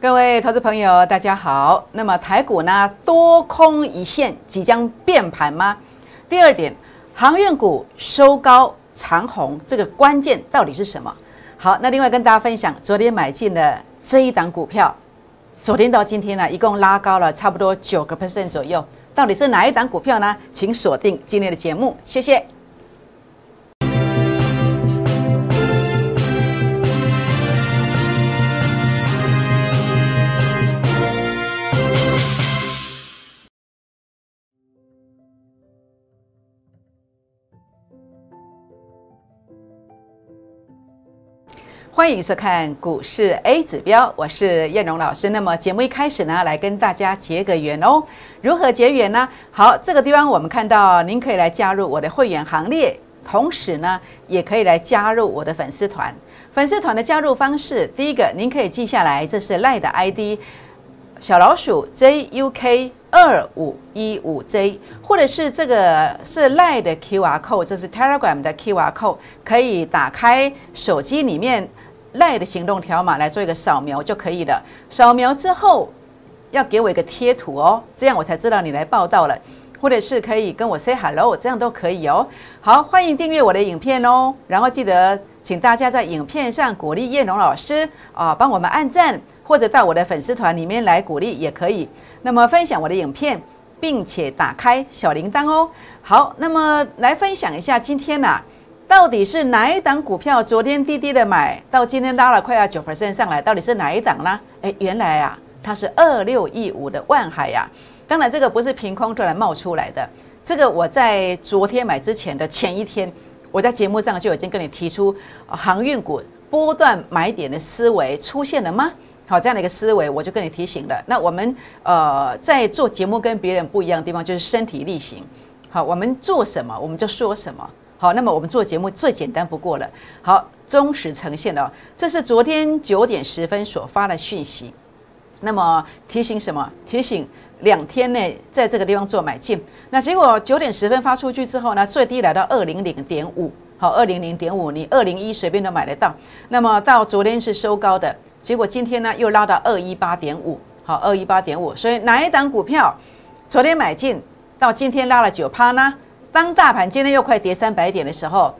各位投资朋友，大家好。那么台股呢，多空一线即将变盘吗？第二点，航运股收高长红，这个关键到底是什么？好，那另外跟大家分享，昨天买进的这一档股票，昨天到今天呢，一共拉高了差不多九个 percent 左右，到底是哪一档股票呢？请锁定今天的节目，谢谢。欢迎收看股市 A 指标，我是燕荣老师。那么节目一开始呢，来跟大家结个缘哦。如何结缘呢？好，这个地方我们看到，您可以来加入我的会员行列，同时呢，也可以来加入我的粉丝团。粉丝团的加入方式，第一个您可以记下来，这是赖的 ID 小老鼠 JUK 二五一五 J，或者是这个是赖的 QR code，这是 Telegram 的 QR code，可以打开手机里面。赖的行动条码来做一个扫描就可以了。扫描之后要给我一个贴图哦，这样我才知道你来报道了，或者是可以跟我 say hello，这样都可以哦。好，欢迎订阅我的影片哦，然后记得请大家在影片上鼓励叶龙老师啊，帮我们按赞，或者到我的粉丝团里面来鼓励也可以。那么分享我的影片，并且打开小铃铛哦。好，那么来分享一下今天呢。到底是哪一档股票？昨天低低的买到今天拉了快要九 percent 上来，到底是哪一档呢？诶，原来啊，它是二六一五的万海呀。当然，这个不是凭空突然冒出来的，这个我在昨天买之前的前一天，我在节目上就已经跟你提出航运股波段买点的思维出现了吗？好，这样的一个思维，我就跟你提醒了。那我们呃在做节目跟别人不一样的地方，就是身体力行。好，我们做什么，我们就说什么。好，那么我们做节目最简单不过了。好，忠实呈现了，这是昨天九点十分所发的讯息。那么提醒什么？提醒两天内在这个地方做买进。那结果九点十分发出去之后呢，最低来到二零零点五。好，二零零点五，你二零一随便都买得到。那么到昨天是收高的，结果今天呢又拉到二一八点五。好，二一八点五。所以哪一档股票昨天买进到今天拉了九趴呢？当大盘今天又快跌三百点的时候，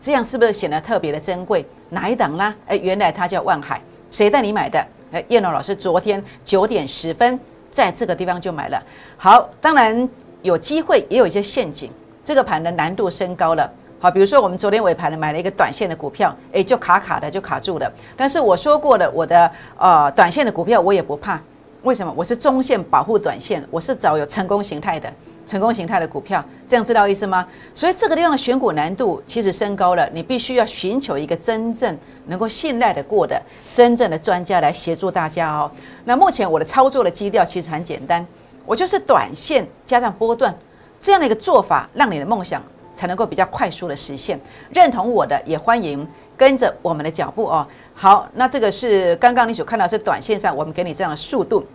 这样是不是显得特别的珍贵？哪一档呢？哎，原来它叫万海，谁带你买的？哎，叶龙老师昨天九点十分在这个地方就买了。好，当然有机会，也有一些陷阱，这个盘的难度升高了。好，比如说我们昨天尾盘呢买了一个短线的股票，哎，就卡卡的就卡住了。但是我说过了，我的呃短线的股票我也不怕，为什么？我是中线保护短线，我是找有成功形态的。成功形态的股票，这样知道意思吗？所以这个地方的选股难度其实升高了，你必须要寻求一个真正能够信赖的过的真正的专家来协助大家哦。那目前我的操作的基调其实很简单，我就是短线加上波段这样的一个做法，让你的梦想才能够比较快速的实现。认同我的也欢迎跟着我们的脚步哦。好，那这个是刚刚你所看到是短线上我们给你这样的速度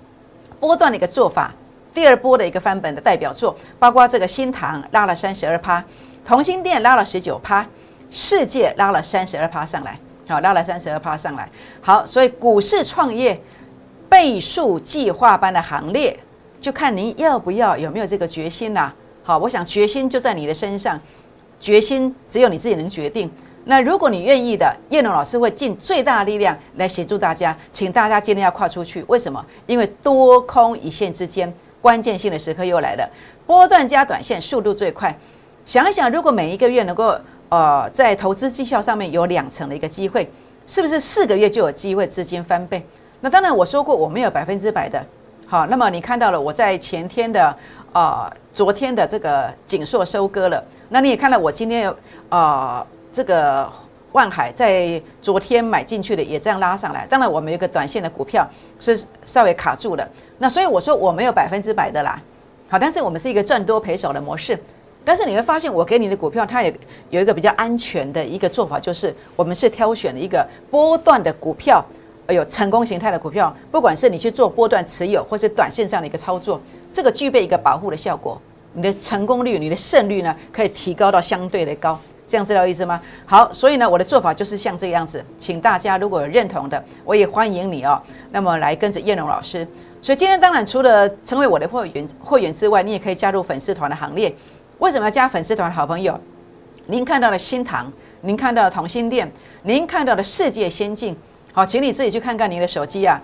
波段的一个做法。第二波的一个翻本的代表作，包括这个新塘拉了三十二趴，同心店拉了十九趴，世界拉了三十二趴上来，好，拉了三十二趴上来，好，所以股市创业倍数计划般的行列，就看您要不要有没有这个决心呐？好，我想决心就在你的身上，决心只有你自己能决定。那如果你愿意的，叶龙老师会尽最大力量来协助大家，请大家今天要跨出去。为什么？因为多空一线之间。关键性的时刻又来了，波段加短线速度最快。想一想，如果每一个月能够呃在投资绩效上面有两成的一个机会，是不是四个月就有机会资金翻倍？那当然我说过我没有百分之百的。好，那么你看到了我在前天的呃昨天的这个紧缩收割了，那你也看到我今天呃这个。万海在昨天买进去的也这样拉上来，当然我们有个短线的股票是稍微卡住了，那所以我说我没有百分之百的啦，好，但是我们是一个赚多赔少的模式，但是你会发现我给你的股票它也有一个比较安全的一个做法，就是我们是挑选了一个波段的股票，有成功形态的股票，不管是你去做波段持有或是短线上的一个操作，这个具备一个保护的效果，你的成功率、你的胜率呢可以提高到相对的高。这样知道意思吗？好，所以呢，我的做法就是像这样子，请大家如果有认同的，我也欢迎你哦。那么来跟着叶龙老师。所以今天当然除了成为我的会员会员之外，你也可以加入粉丝团的行列。为什么要加粉丝团？好朋友，您看到了新塘，您看到了同心店，您看到了世界先进。好，请你自己去看看您的手机啊。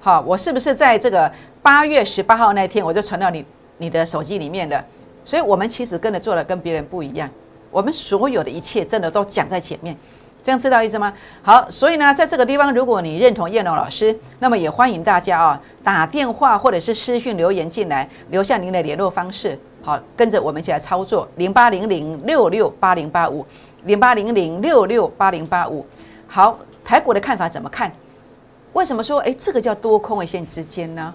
好，我是不是在这个八月十八号那天我就传到你你的手机里面的？所以我们其实跟着做的跟别人不一样，我们所有的一切真的都讲在前面。这样知道意思吗？好，所以呢，在这个地方，如果你认同叶龙老师，那么也欢迎大家啊打电话或者是私讯留言进来，留下您的联络方式。好，跟着我们一起来操作零八零零六六八零八五零八零零六六八零八五。好，台股的看法怎么看？为什么说哎这个叫多空位线之间呢？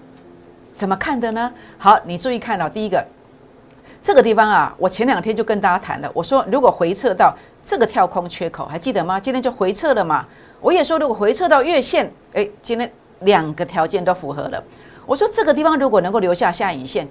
怎么看的呢？好，你注意看到第一个这个地方啊，我前两天就跟大家谈了，我说如果回撤到。这个跳空缺口还记得吗？今天就回撤了嘛。我也说，如果回撤到月线，哎，今天两个条件都符合了。我说这个地方如果能够留下下影线，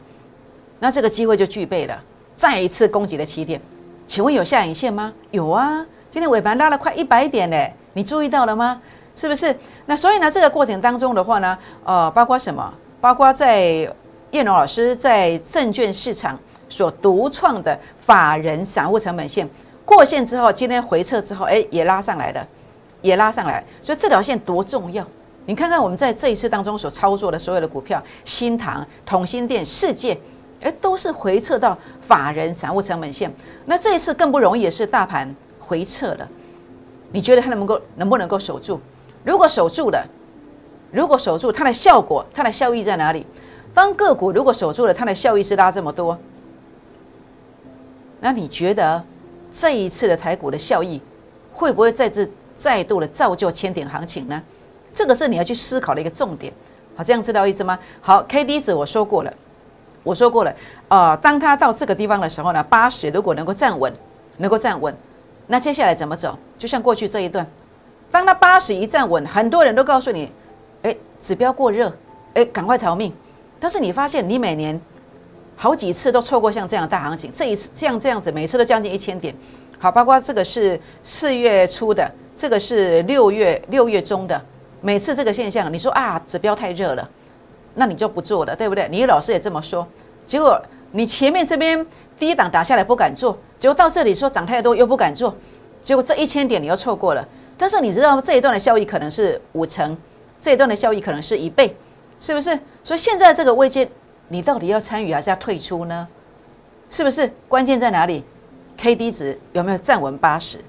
那这个机会就具备了，再一次攻击的起点。请问有下影线吗？有啊，今天尾盘拉了快一百点嘞，你注意到了吗？是不是？那所以呢，这个过程当中的话呢，呃，包括什么？包括在叶龙老师在证券市场所独创的法人散户成本线。过线之后，今天回撤之后，哎，也拉上来了，也拉上来，所以这条线多重要！你看看我们在这一次当中所操作的所有的股票，新塘、同心店、世界，哎，都是回撤到法人散户成本线。那这一次更不容易，是大盘回撤了。你觉得它能够能不能够守住？如果守住了，如果守住，它的效果、它的效益在哪里？当个股如果守住了，它的效益是拉这么多，那你觉得？这一次的台股的效益会不会再次再度的造就千点行情呢？这个是你要去思考的一个重点。好，这样知道意思吗？好，K D 值我说过了，我说过了。呃，当它到这个地方的时候呢，八十如果能够站稳，能够站稳，那接下来怎么走？就像过去这一段，当它八十一站稳，很多人都告诉你，哎，指标过热，哎，赶快逃命。但是你发现你每年。好几次都错过像这样的大行情，这一次这样这样子，每次都将近一千点。好，包括这个是四月初的，这个是六月六月中的，每次这个现象，你说啊，指标太热了，那你就不做了，对不对？你老师也这么说，结果你前面这边第一档打下来不敢做，结果到这里说涨太多又不敢做，结果这一千点你又错过了。但是你知道这一段的效益可能是五成，这一段的效益可能是一倍，是不是？所以现在这个位阶。你到底要参与还是要退出呢？是不是关键在哪里？K D 值有没有站稳八十？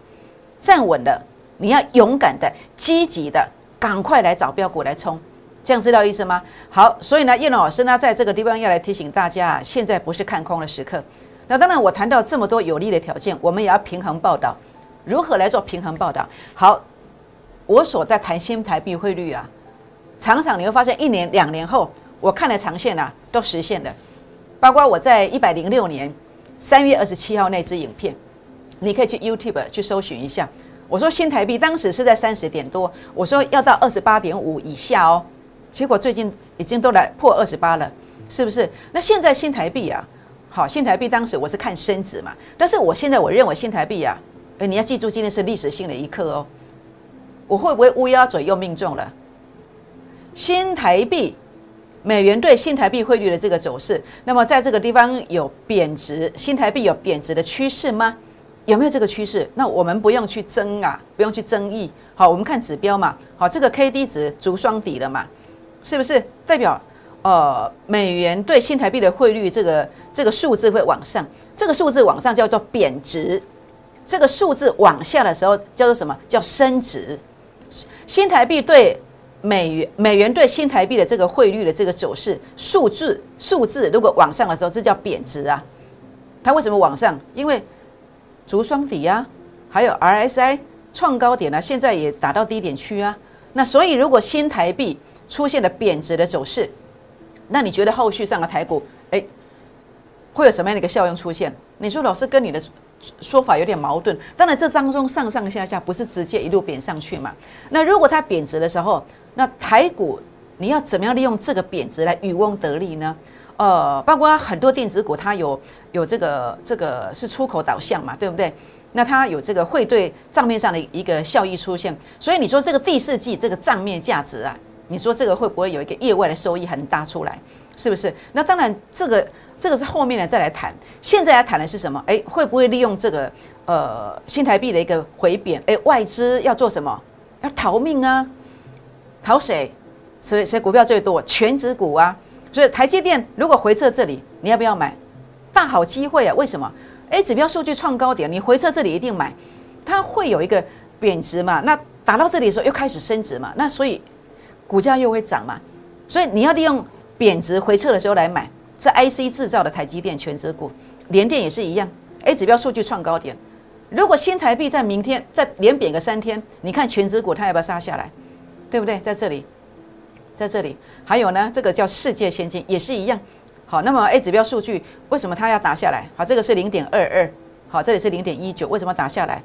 站稳了，你要勇敢的、积极的，赶快来找标股来冲，这样知道意思吗？好，所以呢，叶老师呢，在这个地方要来提醒大家，现在不是看空的时刻。那当然，我谈到这么多有利的条件，我们也要平衡报道。如何来做平衡报道？好，我所在谈新台币汇率啊，常常你会发现，一年、两年后。我看了长线啊，都实现了，包括我在一百零六年三月二十七号那支影片，你可以去 YouTube 去搜寻一下。我说新台币当时是在三十点多，我说要到二十八点五以下哦，结果最近已经都来破二十八了，是不是？那现在新台币啊，好，新台币当时我是看升值嘛，但是我现在我认为新台币啊，哎，你要记住今天是历史性的一刻哦，我会不会乌鸦嘴又命中了？新台币。美元对新台币汇率的这个走势，那么在这个地方有贬值，新台币有贬值的趋势吗？有没有这个趋势？那我们不用去争啊，不用去争议。好，我们看指标嘛。好，这个 K D 值足双底了嘛？是不是代表呃美元对新台币的汇率这个这个数字会往上？这个数字往上叫做贬值，这个数字往下的时候叫做什么叫升值？新台币对。美元美元对新台币的这个汇率的这个走势数字数字，如果往上的时候，这叫贬值啊。它为什么往上？因为足双底啊，还有 RSI 创高点啊，现在也打到低点区啊。那所以如果新台币出现了贬值的走势，那你觉得后续上的台股，哎，会有什么样的一个效应出现？你说老师跟你的。说法有点矛盾，当然这当中上上下下不是直接一路贬上去嘛？那如果它贬值的时候，那台股你要怎么样利用这个贬值来渔翁得利呢？呃，包括很多电子股它有有这个这个是出口导向嘛，对不对？那它有这个汇兑账面上的一个效益出现，所以你说这个第四季这个账面价值啊，你说这个会不会有一个业外的收益很大出来？是不是？那当然，这个这个是后面呢再来谈。现在来谈的是什么？哎，会不会利用这个呃新台币的一个回贬？哎，外资要做什么？要逃命啊！逃谁？谁谁股票最多？全指股啊！所以台积电如果回撤这里，你要不要买？大好机会啊！为什么？哎，指标数据创高点，你回撤这里一定买。它会有一个贬值嘛？那打到这里的时候又开始升值嘛？那所以股价又会涨嘛？所以你要利用。贬值回撤的时候来买，这 IC 制造的台积电全指股，联电也是一样。A 指标数据创高点，如果新台币在明天再连贬个三天，你看全指股它要不要杀下来？对不对？在这里，在这里，还有呢，这个叫世界先进也是一样。好，那么 A 指标数据为什么它要打下来？好，这个是零点二二，好，这里是零点一九，为什么打下来？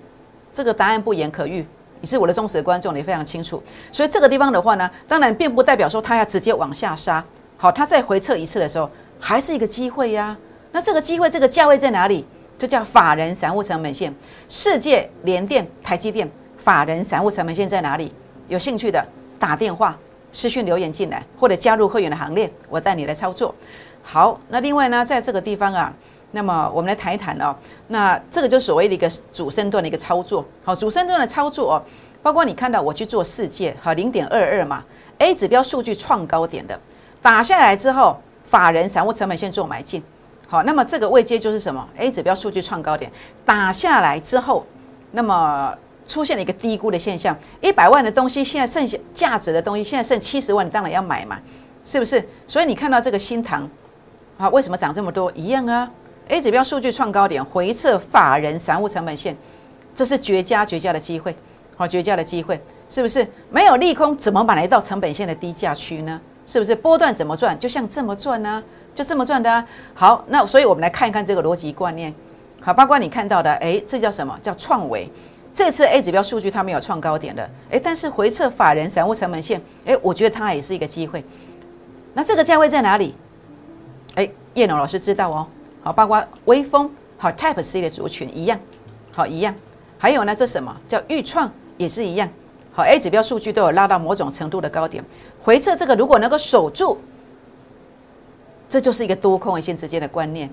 这个答案不言可喻，你是我的忠实观众，你非常清楚。所以这个地方的话呢，当然并不代表说它要直接往下杀。好，它再回撤一次的时候，还是一个机会呀。那这个机会，这个价位在哪里？这叫法人散户成本线。世界联电、台积电，法人散户成本线在哪里？有兴趣的打电话、私讯留言进来，或者加入会员的行列，我带你来操作。好，那另外呢，在这个地方啊，那么我们来谈一谈哦。那这个就所谓的一个主升段的一个操作。好，主升段的操作哦，包括你看到我去做世界，好，零点二二嘛，A 指标数据创高点的。打下来之后，法人散户成本线做买进，好，那么这个位阶就是什么？A 指标数据创高点，打下来之后，那么出现了一个低估的现象，一百万的东西现在剩下价值的东西现在剩七十万，你当然要买嘛，是不是？所以你看到这个新塘，啊，为什么涨这么多？一样啊，A 指标数据创高点，回撤法人散户成本线，这是绝佳绝佳的机会，好，绝佳的机会，是不是？没有利空，怎么买来到成本线的低价区呢？是不是波段怎么赚？就像这么赚呢？就这么赚的！好，那所以我们来看一看这个逻辑观念。好，包括你看到的，哎，这叫什么叫创维？这次 A 指标数据它没有创高点的，哎，但是回撤法人散户成本线，哎，我觉得它也是一个机会。那这个价位在哪里？哎，叶龙老师知道哦。好，包括微风，好 Type C 的族群一样，好一样。还有呢，这什么叫预创也是一样。好，A 指标数据都有拉到某种程度的高点。回撤这个如果能够守住，这就是一个多空一线之间的观念，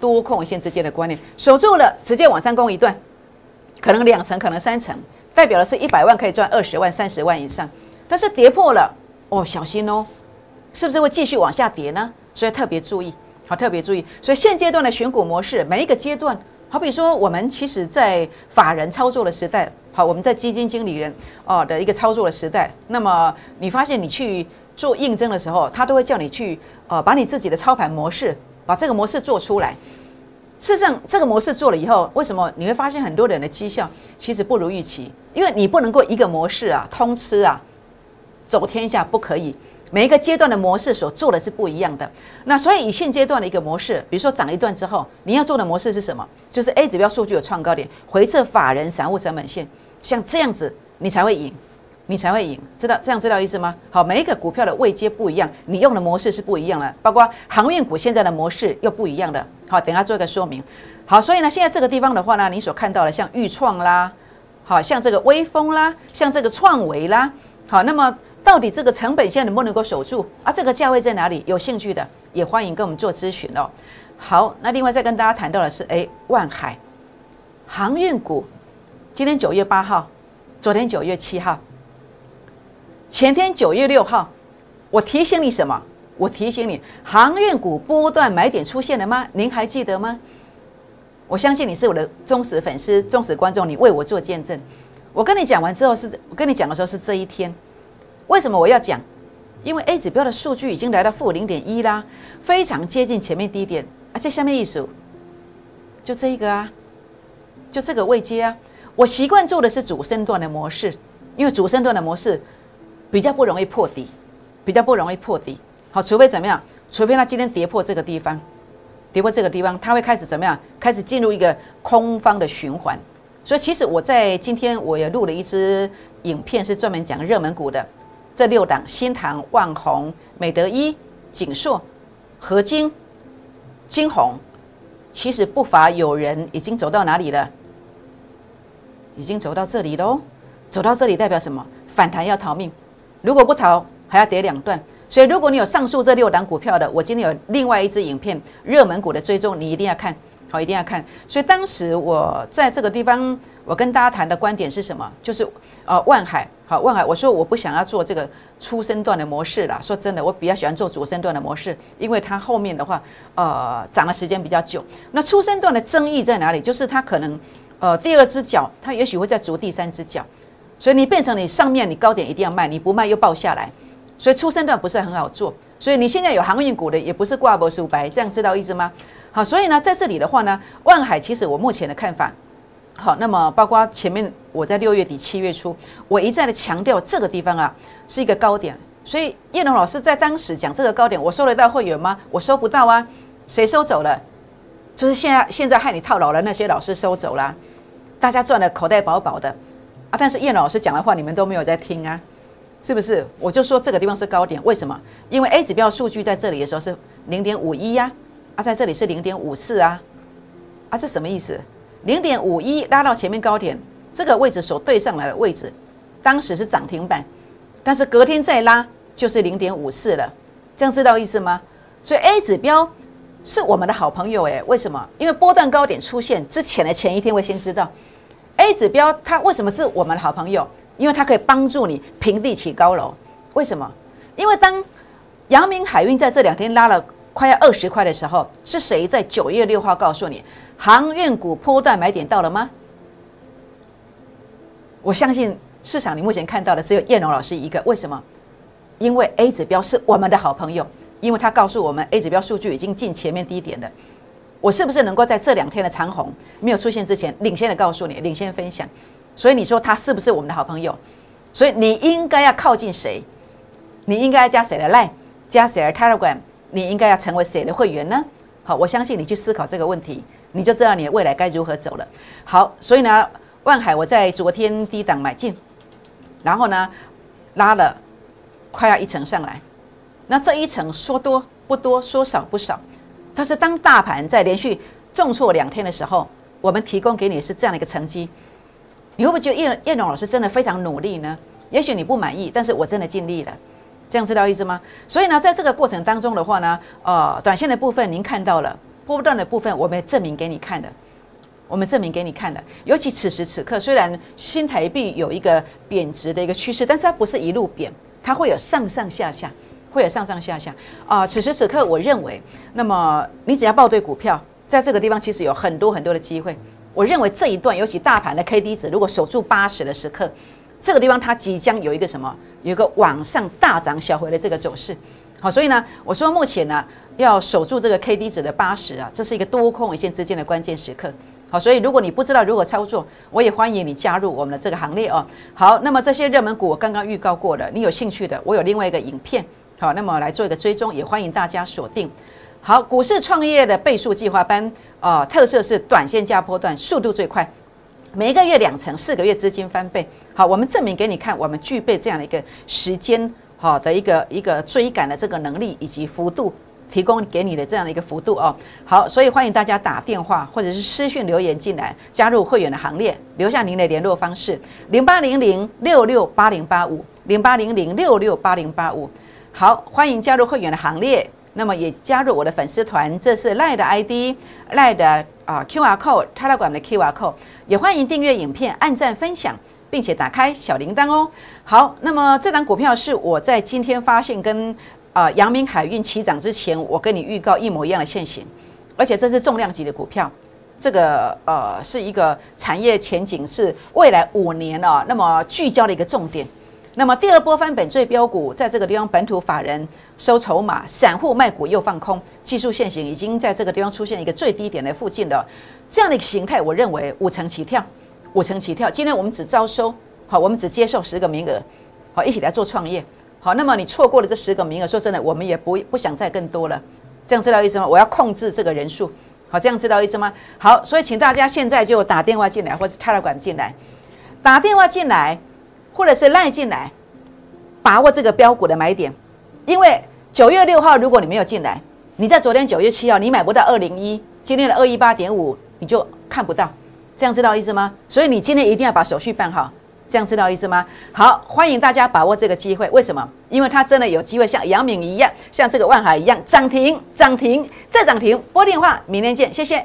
多空一线之间的观念守住了，直接往上攻一段，可能两层，可能三层，代表的是一百万可以赚二十万、三十万以上。但是跌破了，哦，小心哦，是不是会继续往下跌呢？所以特别注意，好，特别注意。所以现阶段的选股模式，每一个阶段，好比说我们其实在法人操作的时代。好，我们在基金经理人哦的一个操作的时代，那么你发现你去做应征的时候，他都会叫你去呃把你自己的操盘模式，把这个模式做出来。事实上，这个模式做了以后，为什么你会发现很多人的绩效其实不如预期？因为你不能够一个模式啊通吃啊，走天下不可以。每一个阶段的模式所做的是不一样的。那所以以现阶段的一个模式，比如说涨一段之后，你要做的模式是什么？就是 A 指标数据有创高点，回撤法人散户成本线。像这样子，你才会赢，你才会赢，知道这样知道意思吗？好，每一个股票的位阶不一样，你用的模式是不一样的，包括航运股现在的模式又不一样的。好，等下做一个说明。好，所以呢，现在这个地方的话呢，你所看到的像豫创啦，好像这个微风啦，像这个创维啦，好，那么到底这个成本线能不能够守住啊？这个价位在哪里？有兴趣的也欢迎跟我们做咨询哦。好，那另外再跟大家谈到的是，哎，万海航运股。今天九月八号，昨天九月七号，前天九月六号，我提醒你什么？我提醒你，航运股波段买点出现了吗？您还记得吗？我相信你是我的忠实粉丝、忠实观众，你为我做见证。我跟你讲完之后，是我跟你讲的时候是这一天。为什么我要讲？因为 A 指标的数据已经来到负零点一啦，非常接近前面低点，而且下面一数，就这一个啊，就这个位阶啊。我习惯做的是主升段的模式，因为主升段的模式比较不容易破底，比较不容易破底。好，除非怎么样？除非它今天跌破这个地方，跌破这个地方，它会开始怎么样？开始进入一个空方的循环。所以，其实我在今天我也录了一支影片，是专门讲热门股的这六档：新塘、万宏、美德一、锦硕、合金、金红。其实不乏有人已经走到哪里了？已经走到这里喽，走到这里代表什么？反弹要逃命，如果不逃，还要跌两段。所以，如果你有上述这六档股票的，我今天有另外一支影片，热门股的追踪，你一定要看，好，一定要看。所以当时我在这个地方，我跟大家谈的观点是什么？就是呃，万海，好，万海，我说我不想要做这个初升段的模式了。说真的，我比较喜欢做主升段的模式，因为它后面的话，呃，涨的时间比较久。那初升段的争议在哪里？就是它可能，呃，第二只脚，它也许会再逐第三只脚，所以你变成你上面你高点一定要卖，你不卖又爆下来。所以出生段不是很好做，所以你现在有航运股的也不是挂脖数白，这样知道意思吗？好，所以呢，在这里的话呢，万海其实我目前的看法，好，那么包括前面我在六月底七月初，我一再的强调这个地方啊是一个高点，所以叶龙老师在当时讲这个高点，我收得到会员吗？我收不到啊，谁收走了？就是现在现在害你套牢了那些老师收走了，大家赚的口袋饱饱的啊，但是叶老师讲的话你们都没有在听啊。是不是？我就说这个地方是高点，为什么？因为 A 指标数据在这里的时候是零点五一呀，啊，在这里是零点五四啊，啊，这什么意思？零点五一拉到前面高点，这个位置所对上来的位置，当时是涨停板，但是隔天再拉就是零点五四了，这样知道意思吗？所以 A 指标是我们的好朋友诶，为什么？因为波段高点出现之前的前一天会先知道 A 指标它为什么是我们的好朋友？因为它可以帮助你平地起高楼，为什么？因为当阳明海运在这两天拉了快要二十块的时候，是谁在九月六号告诉你航运股波段买点到了吗？我相信市场你目前看到的只有叶龙老师一个，为什么？因为 A 指标是我们的好朋友，因为他告诉我们 A 指标数据已经进前面低点了。我是不是能够在这两天的长虹没有出现之前，领先的告诉你，领先分享？所以你说他是不是我们的好朋友？所以你应该要靠近谁？你应该要加谁的 Line，加谁的 Telegram？你应该要成为谁的会员呢？好，我相信你去思考这个问题，你就知道你的未来该如何走了。好，所以呢，万海我在昨天低档买进，然后呢拉了快要一层上来，那这一层说多不多，说少不少。但是当大盘在连续重挫两天的时候，我们提供给你是这样的一个成绩。你会不会觉得叶叶龙老师真的非常努力呢？也许你不满意，但是我真的尽力了，这样知道意思吗？所以呢，在这个过程当中的话呢，呃，短线的部分您看到了，波段的部分我们证明给你看的，我们证明给你看的。尤其此时此刻，虽然新台币有一个贬值的一个趋势，但是它不是一路贬，它会有上上下下，会有上上下下啊。此时此刻，我认为，那么你只要报对股票，在这个地方其实有很多很多的机会。我认为这一段，尤其大盘的 K D 值如果守住八十的时刻，这个地方它即将有一个什么？有一个往上大涨小回的这个走势。好，所以呢，我说目前呢要守住这个 K D 值的八十啊，这是一个多空尾线之间的关键时刻。好，所以如果你不知道如何操作，我也欢迎你加入我们的这个行列哦。好，那么这些热门股我刚刚预告过了，你有兴趣的，我有另外一个影片，好，那么来做一个追踪，也欢迎大家锁定。好，股市创业的倍数计划班。啊，特色是短线加波段，速度最快，每一个月两成，四个月资金翻倍。好，我们证明给你看，我们具备这样的一个时间好的一个一个追赶的这个能力以及幅度，提供给你的这样的一个幅度哦。好，所以欢迎大家打电话或者是私讯留言进来，加入会员的行列，留下您的联络方式：零八零零六六八零八五，零八零零六六八零八五。好，欢迎加入会员的行列。那么也加入我的粉丝团，这是赖的 ID，赖的啊 QR code，Telegram 的 QR code，也欢迎订阅影片、按赞、分享，并且打开小铃铛哦。好，那么这档股票是我在今天发现跟啊阳明海运起涨之前，我跟你预告一模一样的现形，而且这是重量级的股票，这个呃是一个产业前景是未来五年哦，那么聚焦的一个重点。那么第二波翻本最标股，在这个地方本土法人收筹码，散户卖股又放空，技术线型已经在这个地方出现一个最低点的附近的这样的一个形态，我认为五成起跳，五成起跳。今天我们只招收，好，我们只接受十个名额，好，一起来做创业，好。那么你错过了这十个名额，说真的，我们也不不想再更多了，这样知道意思吗？我要控制这个人数，好，这样知道意思吗？好，所以请大家现在就打电话进来，或者插了管进来，打电话进来。或者是赖进来，把握这个标股的买点，因为九月六号如果你没有进来，你在昨天九月七号你买不到二零一，今天的二一八点五你就看不到，这样知道意思吗？所以你今天一定要把手续办好，这样知道意思吗？好，欢迎大家把握这个机会。为什么？因为它真的有机会像杨敏一样，像这个万海一样涨停、涨停再涨停。拨电话，明天见，谢谢。